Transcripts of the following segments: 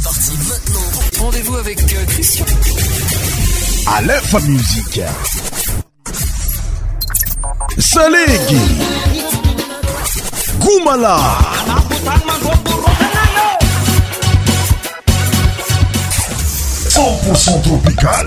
C'est parti maintenant. Rendez-vous avec euh, Christian. À l'info musique. Salégui. Goumala. Tropical.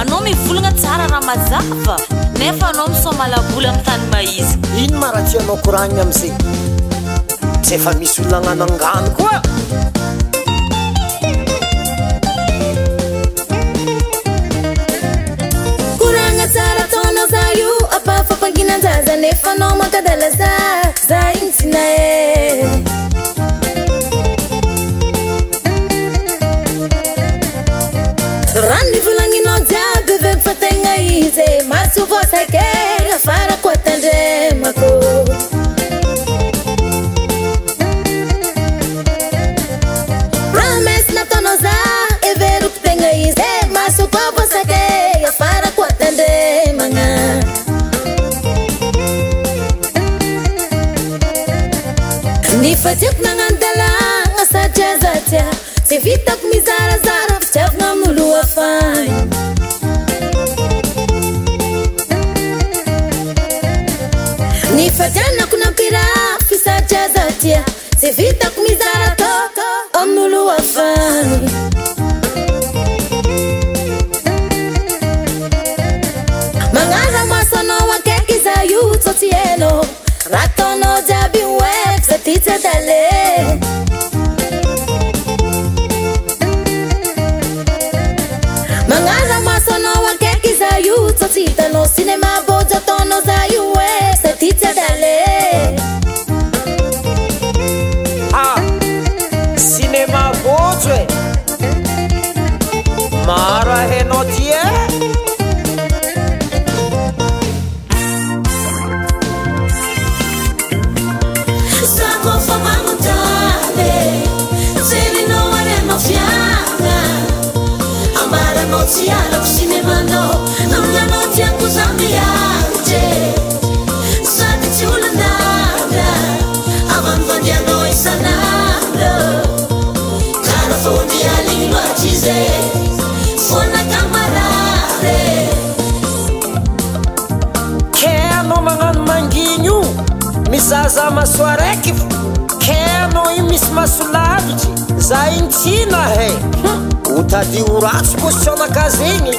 anao mivolagna tsara raha mazava nefa anao miso malavoly aminy tany maizy ino maratianao koraina amizay tsy efa misy olonagnano angano koa korana tsara atana za io afafapanajazanefanao mataalaza za iny sina a z masovôsake afarako atndremakomsnatanaza everokotegna ize masokôbôsake afarako atandremana nyfaziako nanano dalana satriazatia sy vitako mizarazara mitsyavananoloafaa 街。ka anao magnano mangigny io mizahzah masoa araiky ka anao iny misy maso lavitry za intsina e. ha hm. o tadi oratso pozitsionakazegny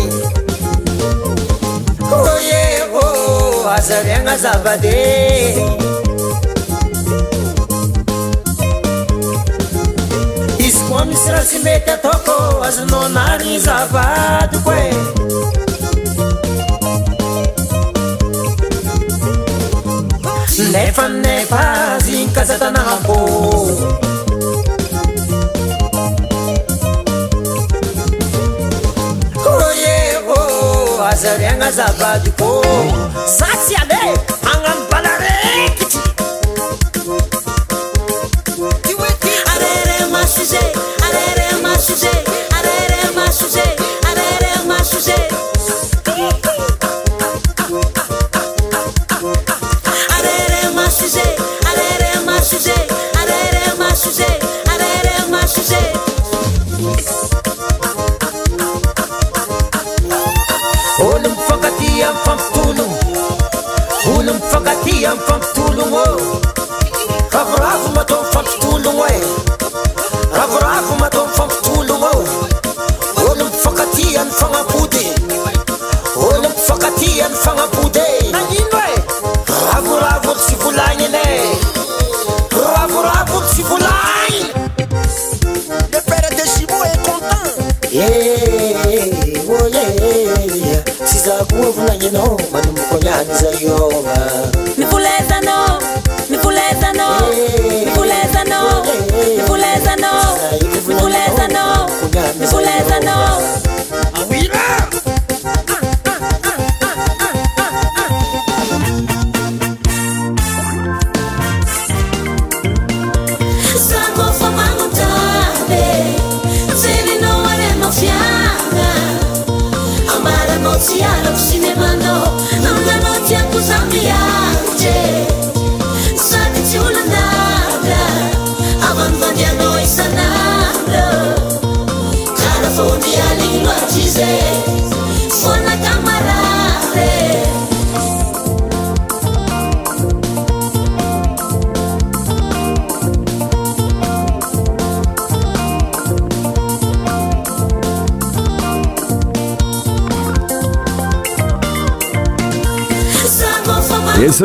zareagna zavade izy koa misy raha tsy mety ataoko azonao anariny zavady ko e nefa nefa zygny kazatanahambô رزبك afampitologpoooio e, e? tsy zakoa volagnynao manomokolany za ôa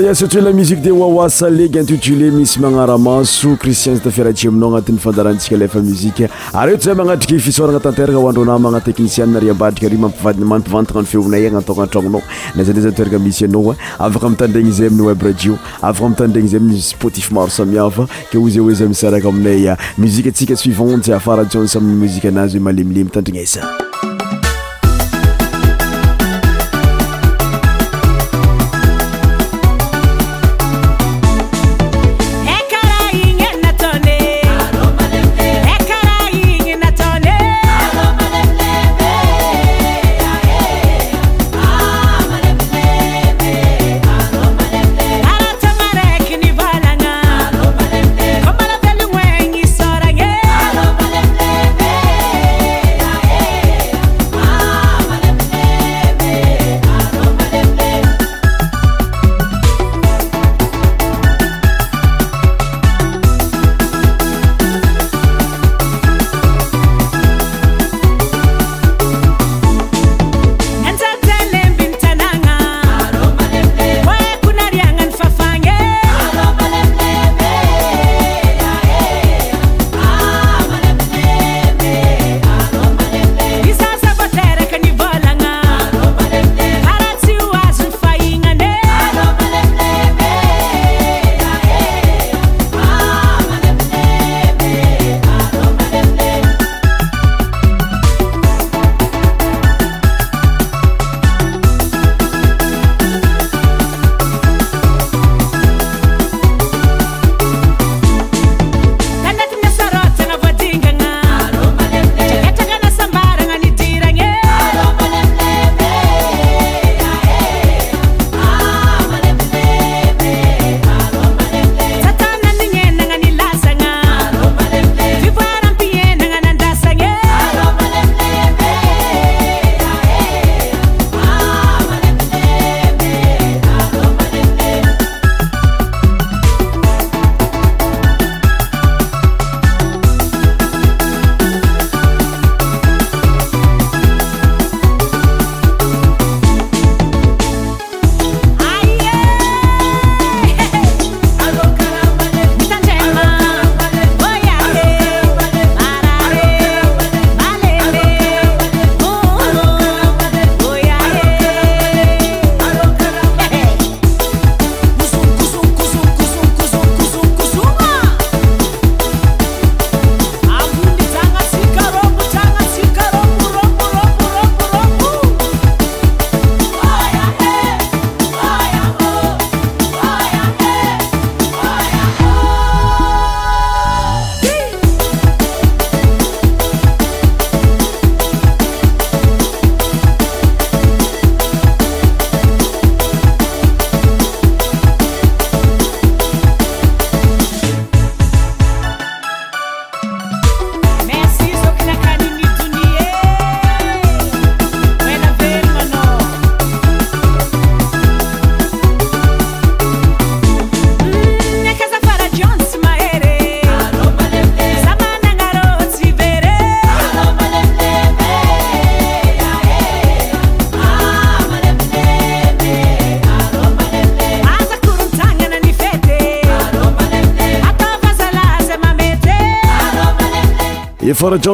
astla musiqe de asa leg intitulé misy manaramaso riian z tirai ain ns ay aay manknadnaeiziy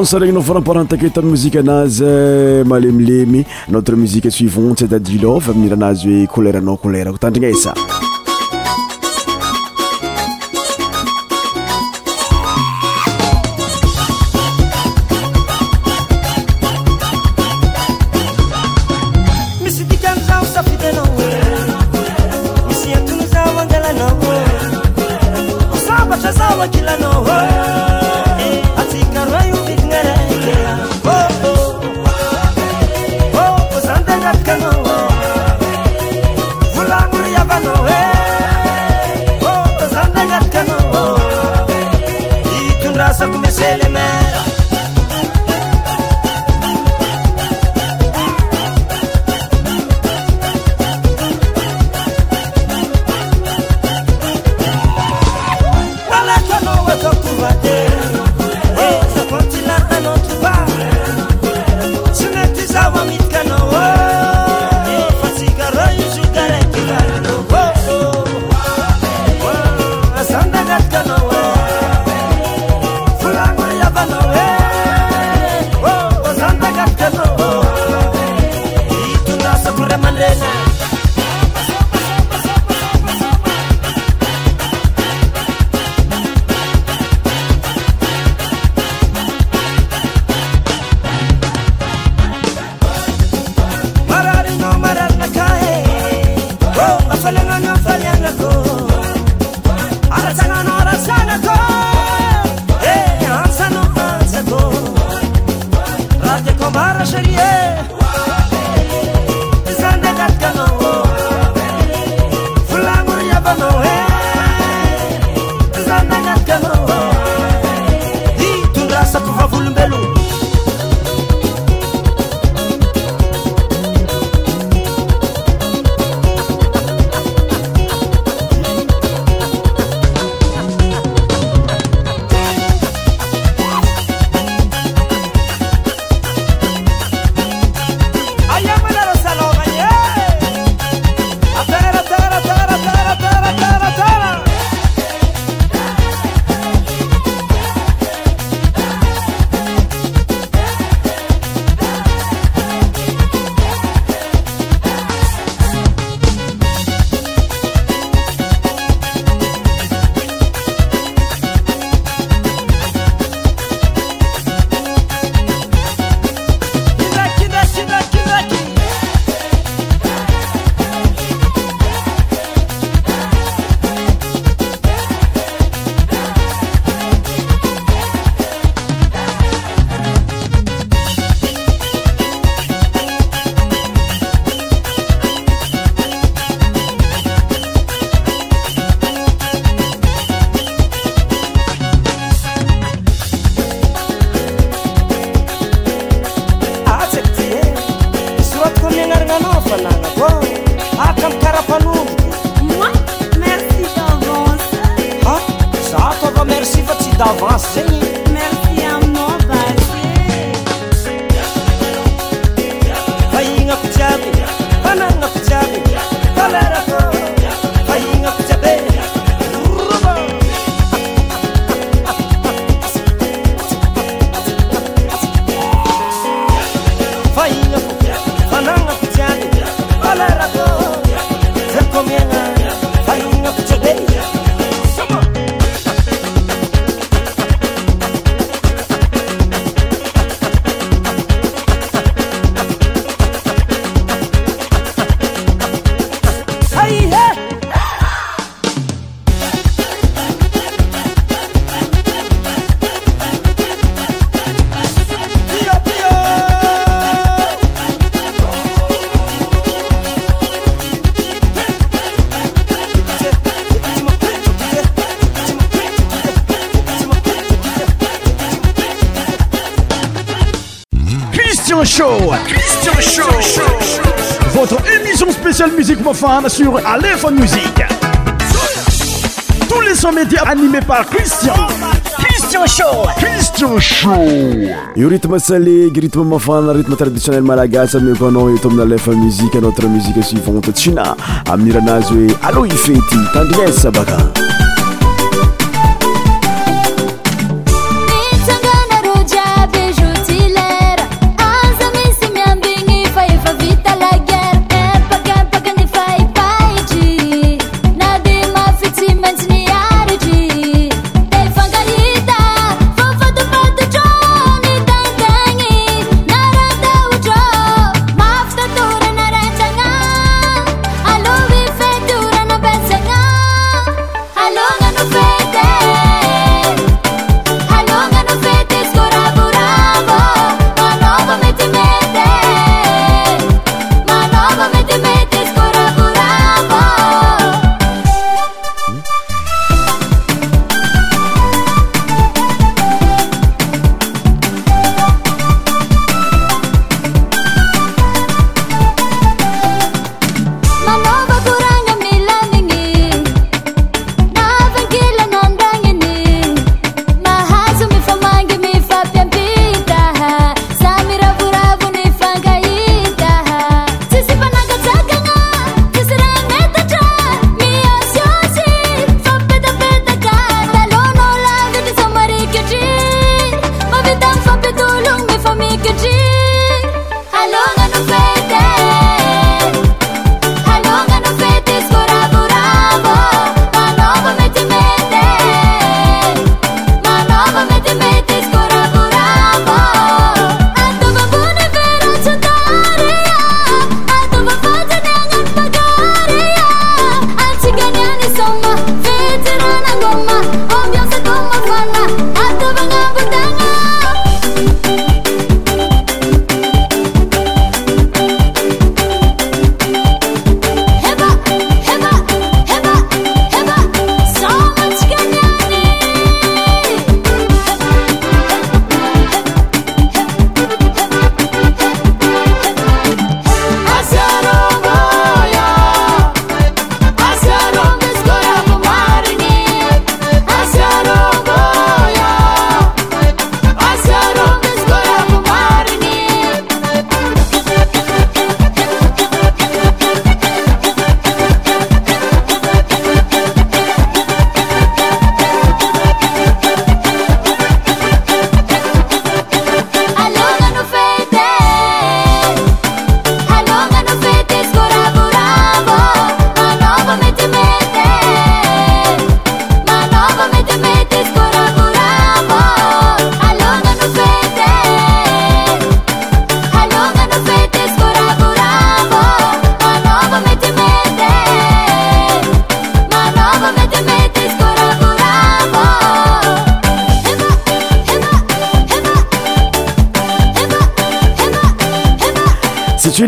sa regny nao farampartantake ta amin mosika anazy eh, malemilemy notre mosike suivante dadilo fa mira anazy hoe koleranao kolera ko tandrigna esa cristian show yo rythme salegy rythme mafan rytme traditionnel malagasy amiyo kanao e tomina lefa musique notre musique suivante tsina aminir anazy oe allo i fety tandiez sabaka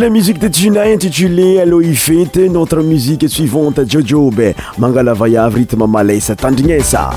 la musique de Tuna intitulée Hello Fete, notre musique suivante Jojobe, Vaya, rythme malaise, ça.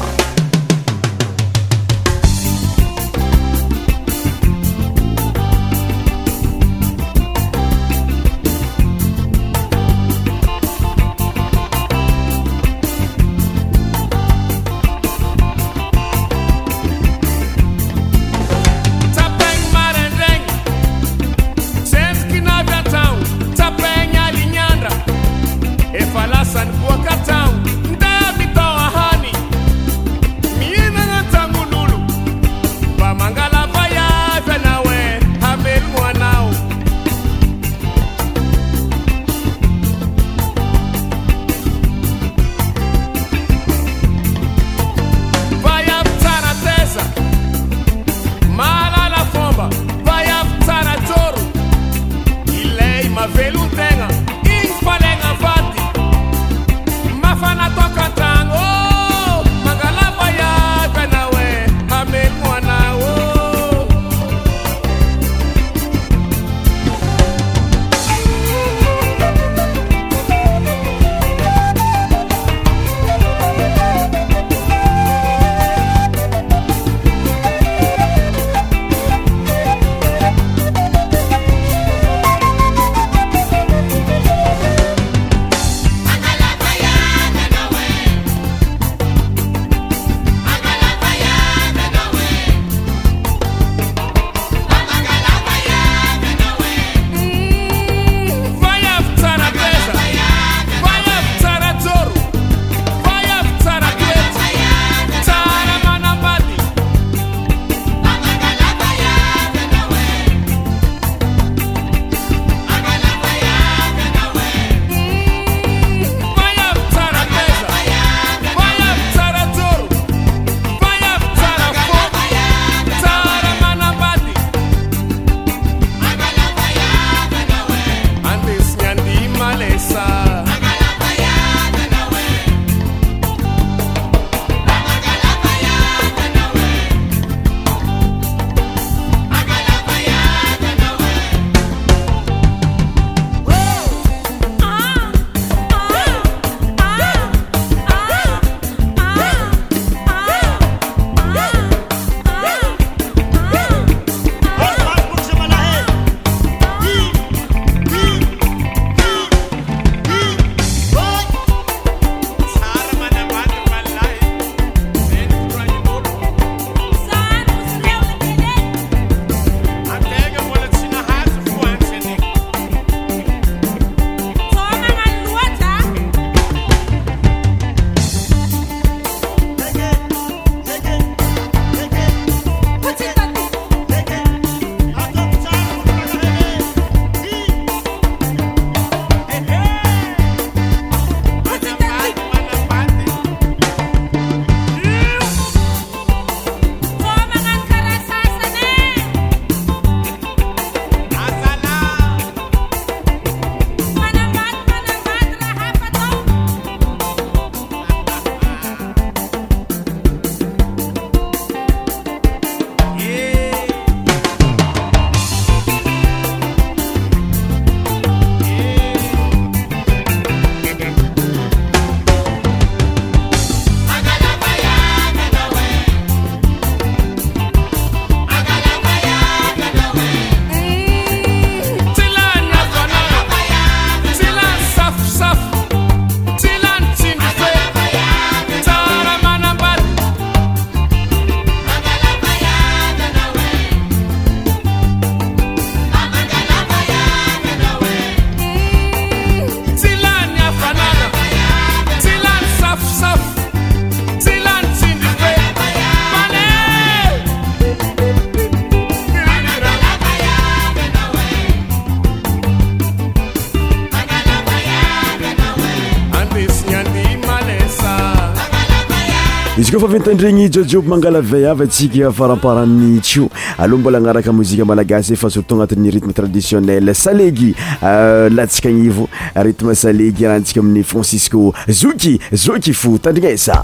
tandregny jojioby mangala vayavy ntsika faramparanny chio aloha mbola agnaraka mozika malagasy fa surtout agnatin'ny rythme traditionnel salegy euh, latsika agnivo ritme salegy rahantsika amin'ny francisco zoky zoky fo tandrignasa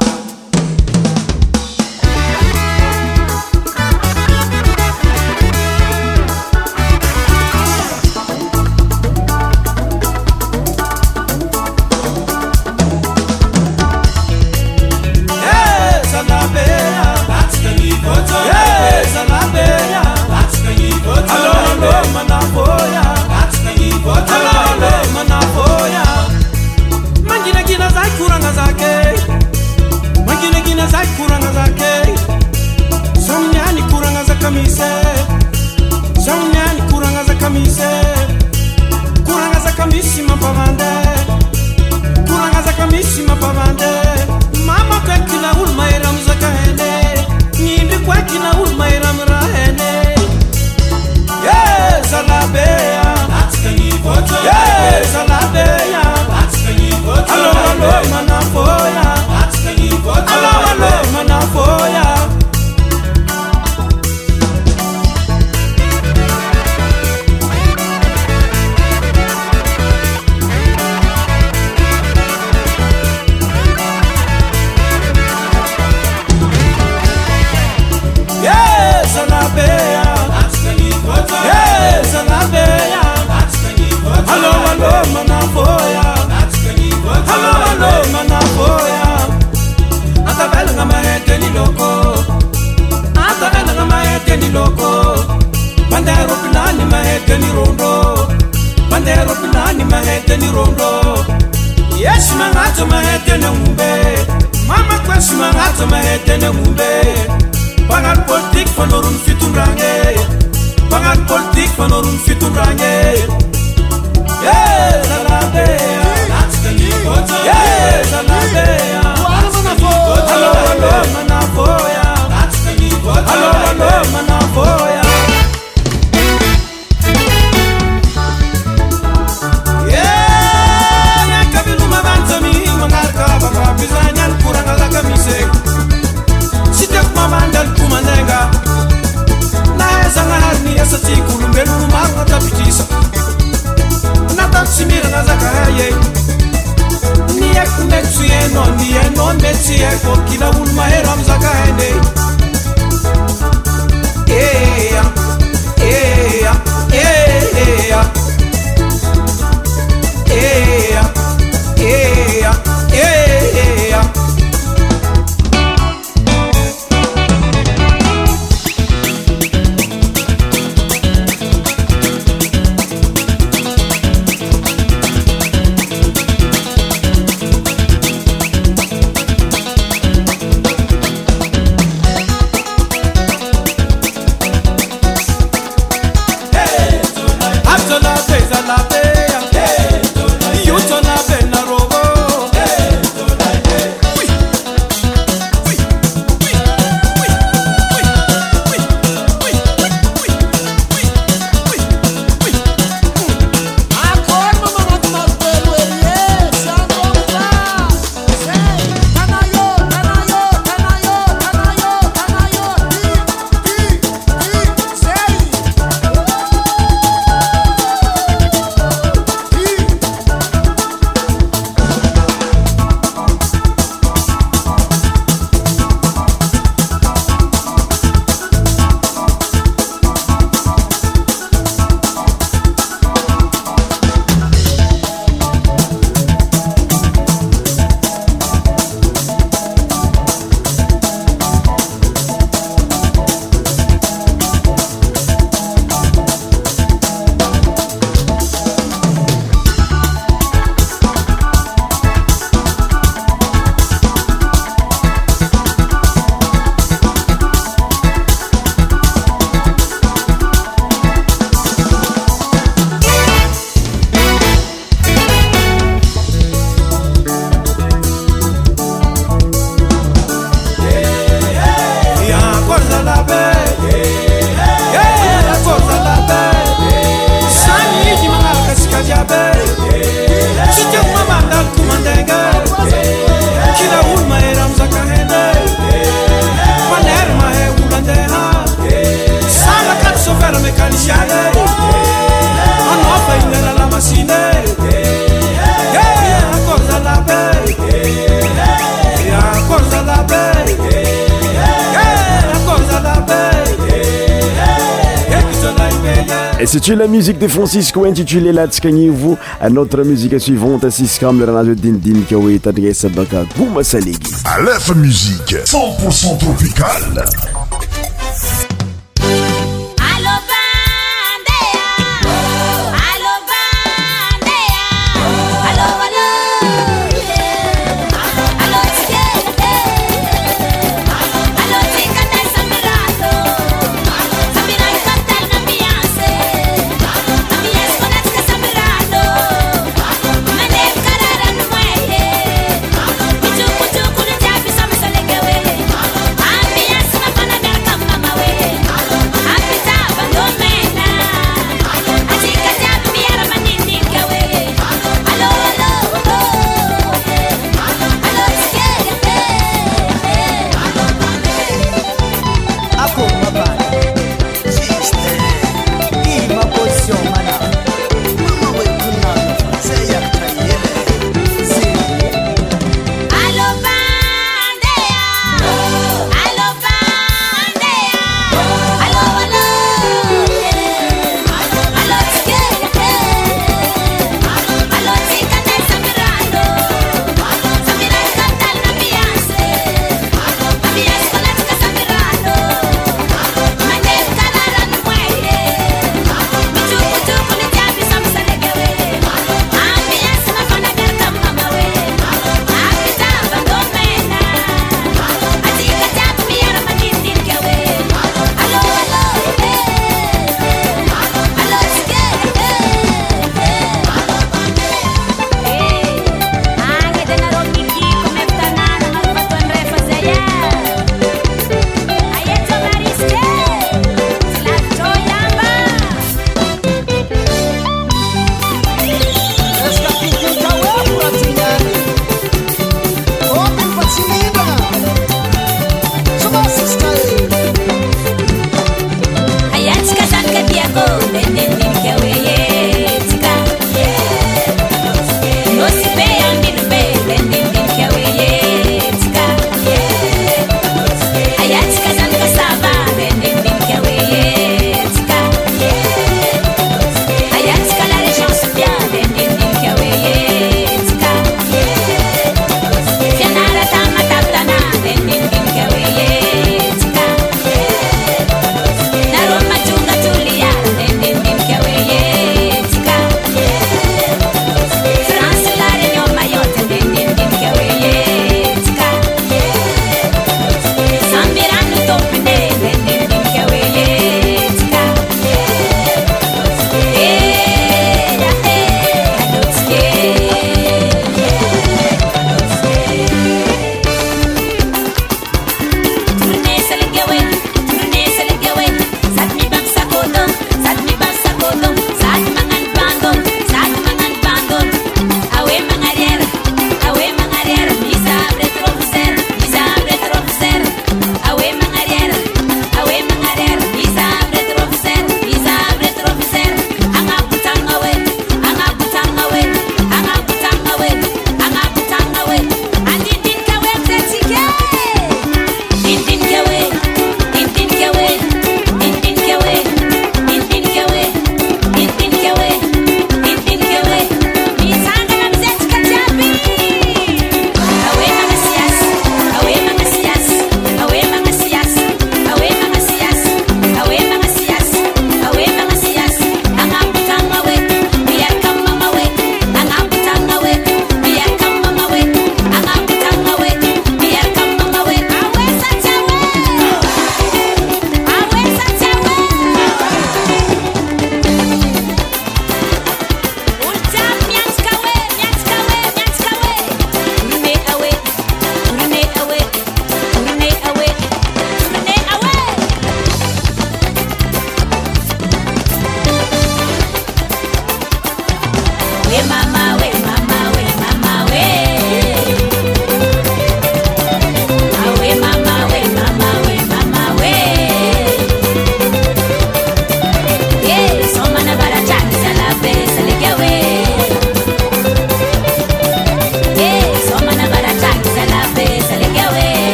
situla musique de francisco intituleladскanниvo a notra musiкa suivante siscameranado dindin queueт dreсa baкa gumaсalegi alefa musiqe 10c0 tropicale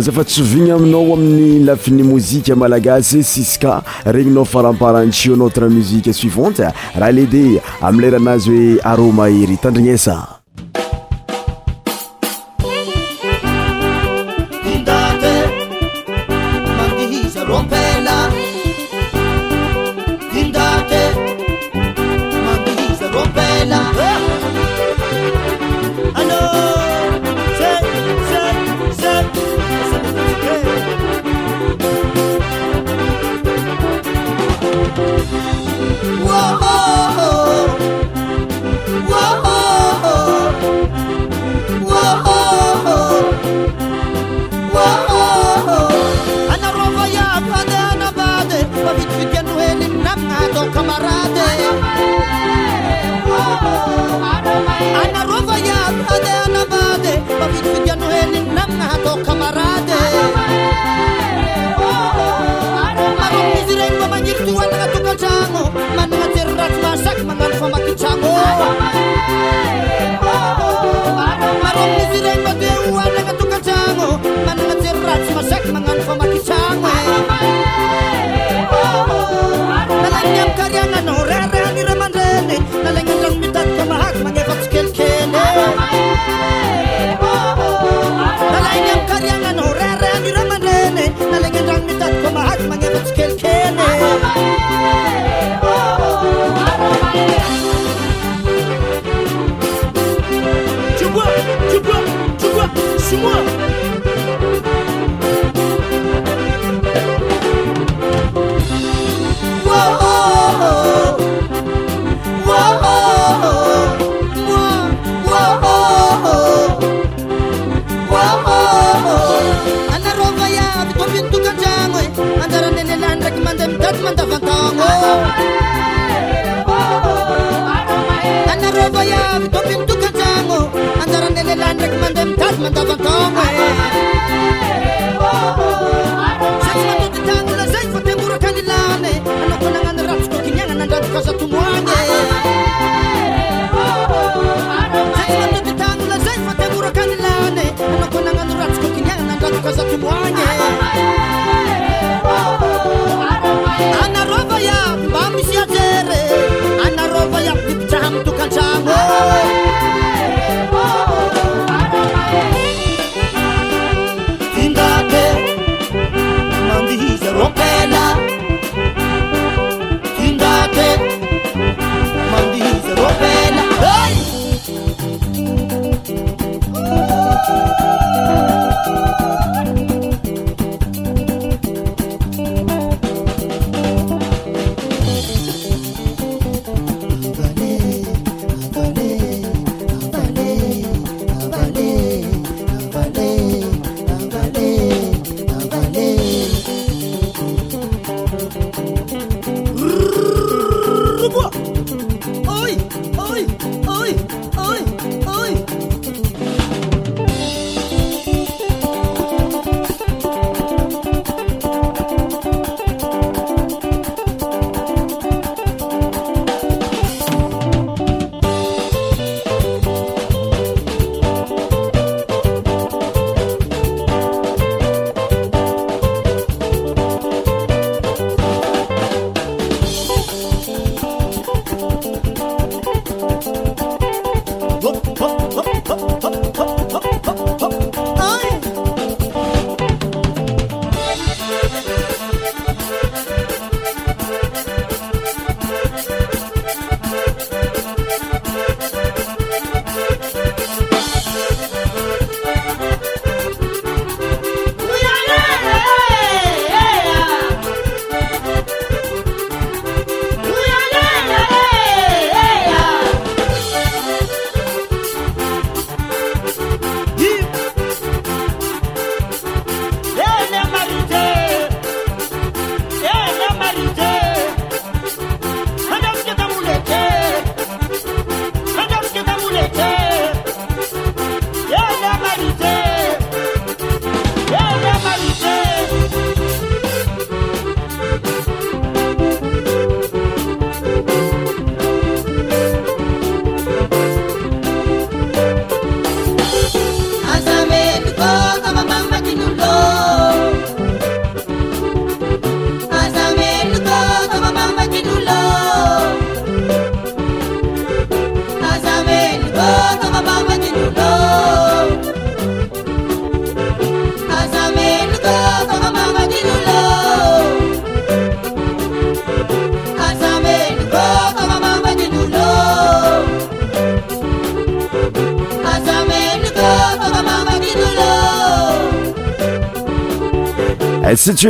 zafa tsovigna aminao amin'ny lafiny mozika malagasy sis ka regny nao faramparanytio notre muziqe suivante raha leide amiy leranazy hoe aroma hery itandrignesa Amado camarade Ana rova ya ade anabade Babit vijano heni namado camarade Maro mizire ngo manyitu wala tuka chango Manna terrat masak mangan fama kichango Maro mizire ngo deu wala tuka chango Manna terrat masak mangan fama kichango akmantamidatmantavataganarovaya eh, eh, oh, oh, oh, eh. opintuk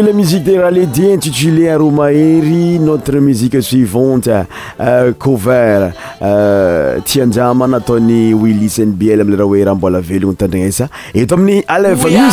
le musiqe de rahalediintitulér aromahery notre musiqe suivante kouvert euh, euh, tianjiamanataony willis nbiel amle raha hoe ramboala velogno tandranesa eto amin'ny almie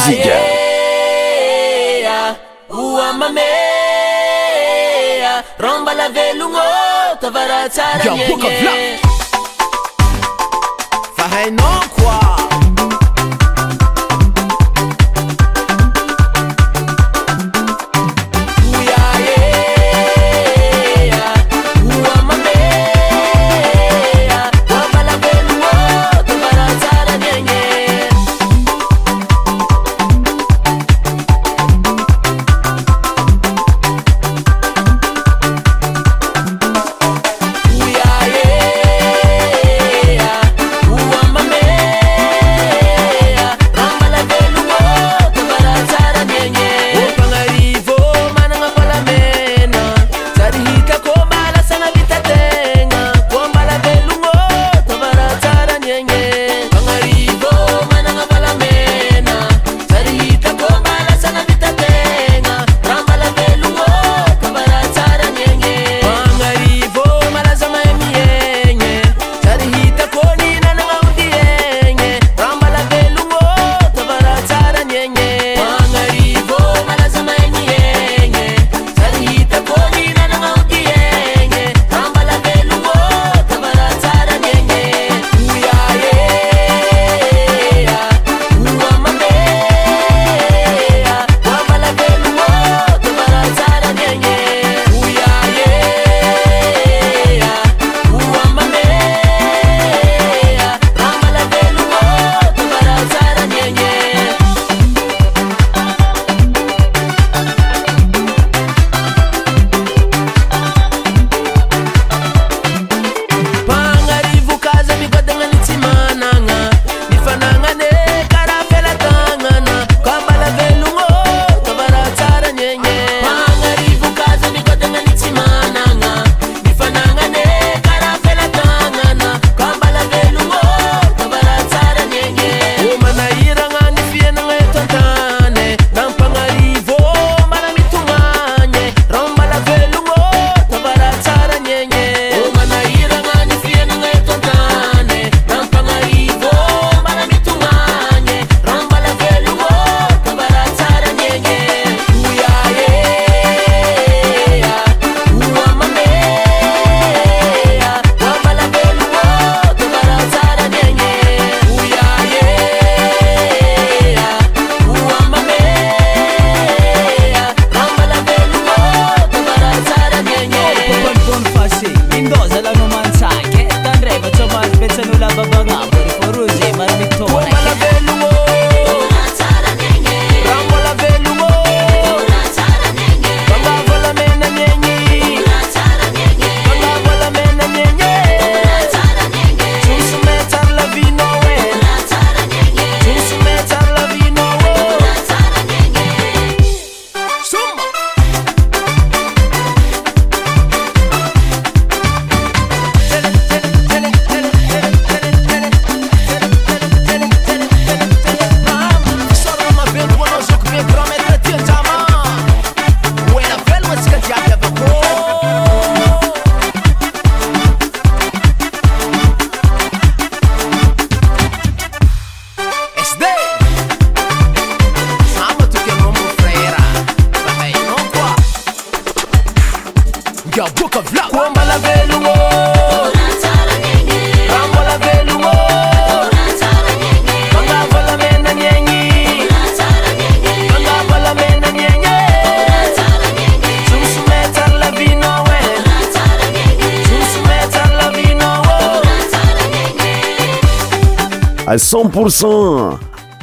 cen pourcent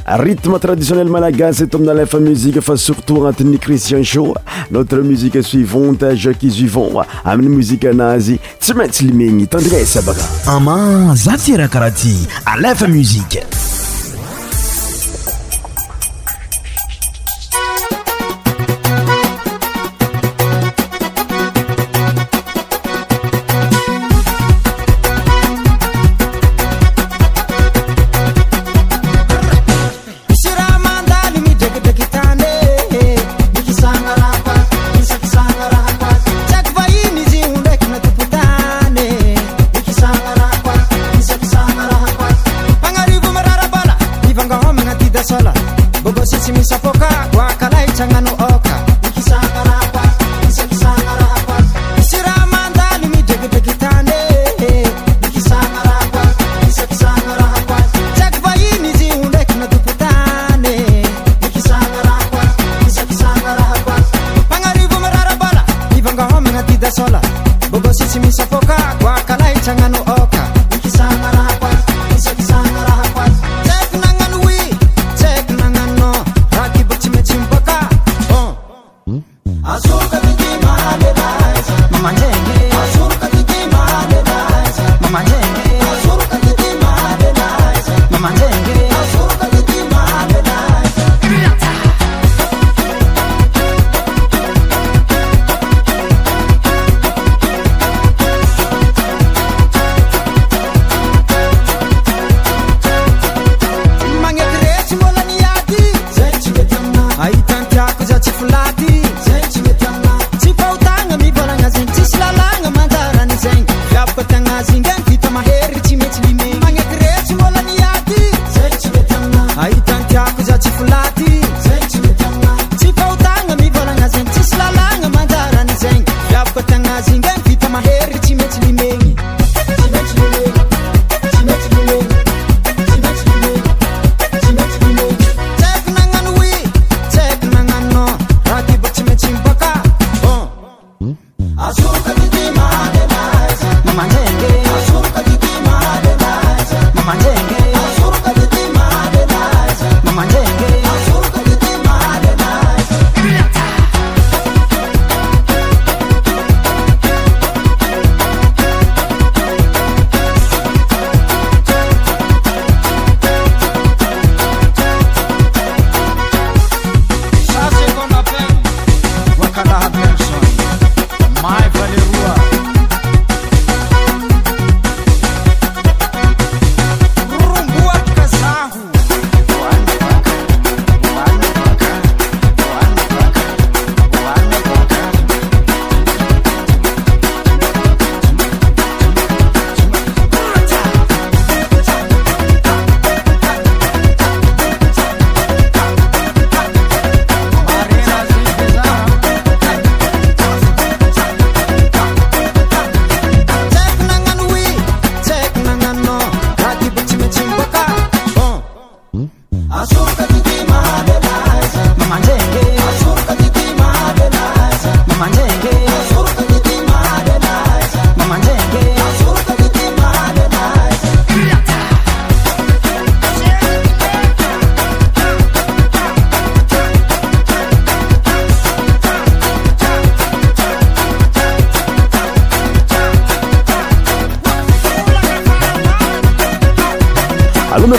rytme traditionnellement la gazetomene lèfa musiqe fa surtout anteni cristian show notre musike suivonte ja qui suivont amine musike nazi ty matylemegny tandinga esabaga ama zatirakarati alef musiqe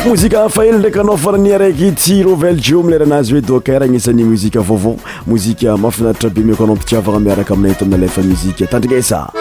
mozika afahely ndraiky anao farani araiky tsy rovell jeo mileranazy oedocare agnisany mozika vaovao mozika mafinaritra be miako anao mpitsiavagna miaraka aminay ito amina lefa mozika tandrigaesa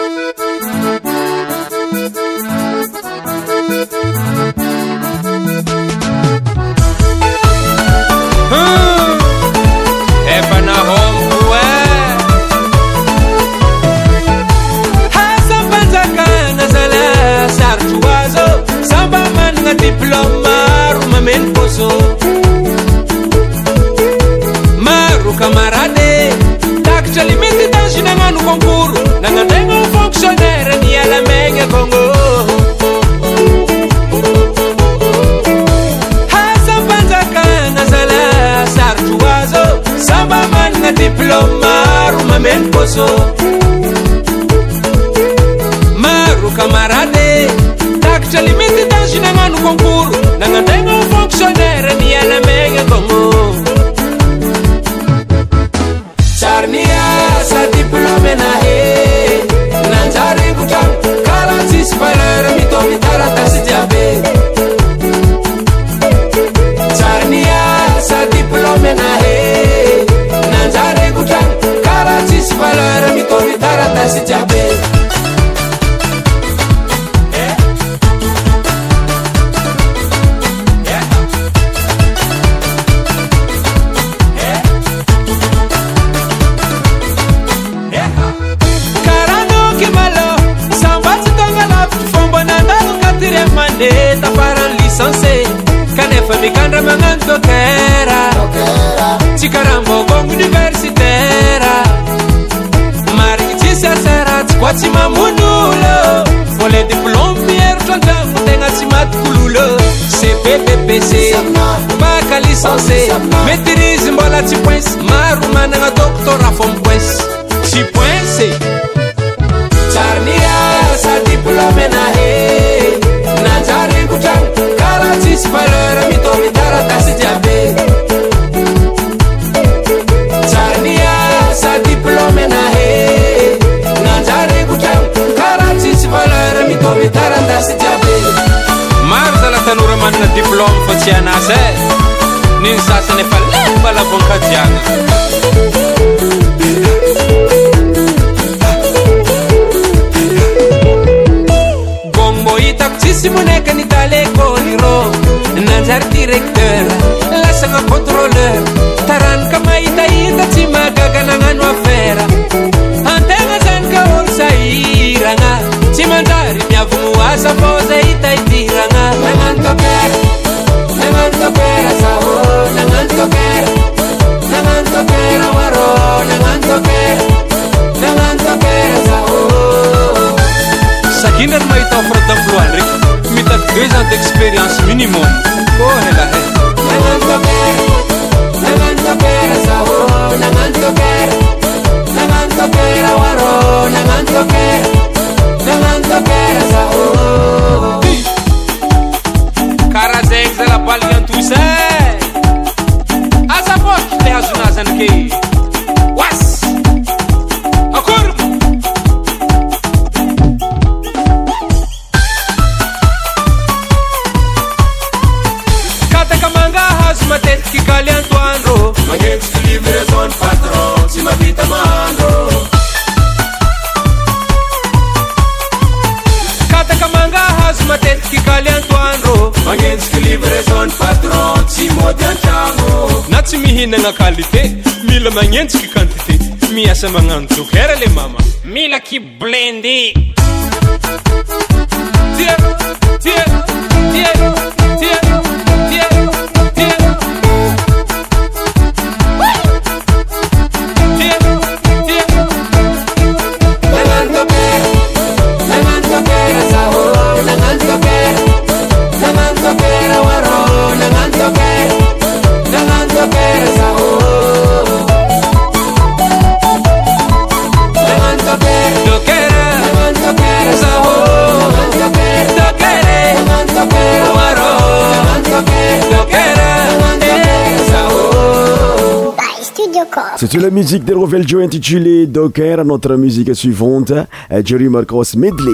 Ya Meaning a C'est la musique Rovel Joe intitulée Docker. Notre musique suivante, euh, Jerry Marcos Medley.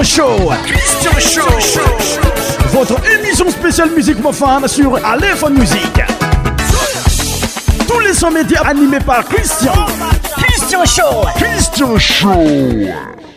Christian Show. Show. Votre émission spéciale musique mofane sur Alephone Musique. Tous les 100 médias animés par Christian. Christian Show. Christian Show.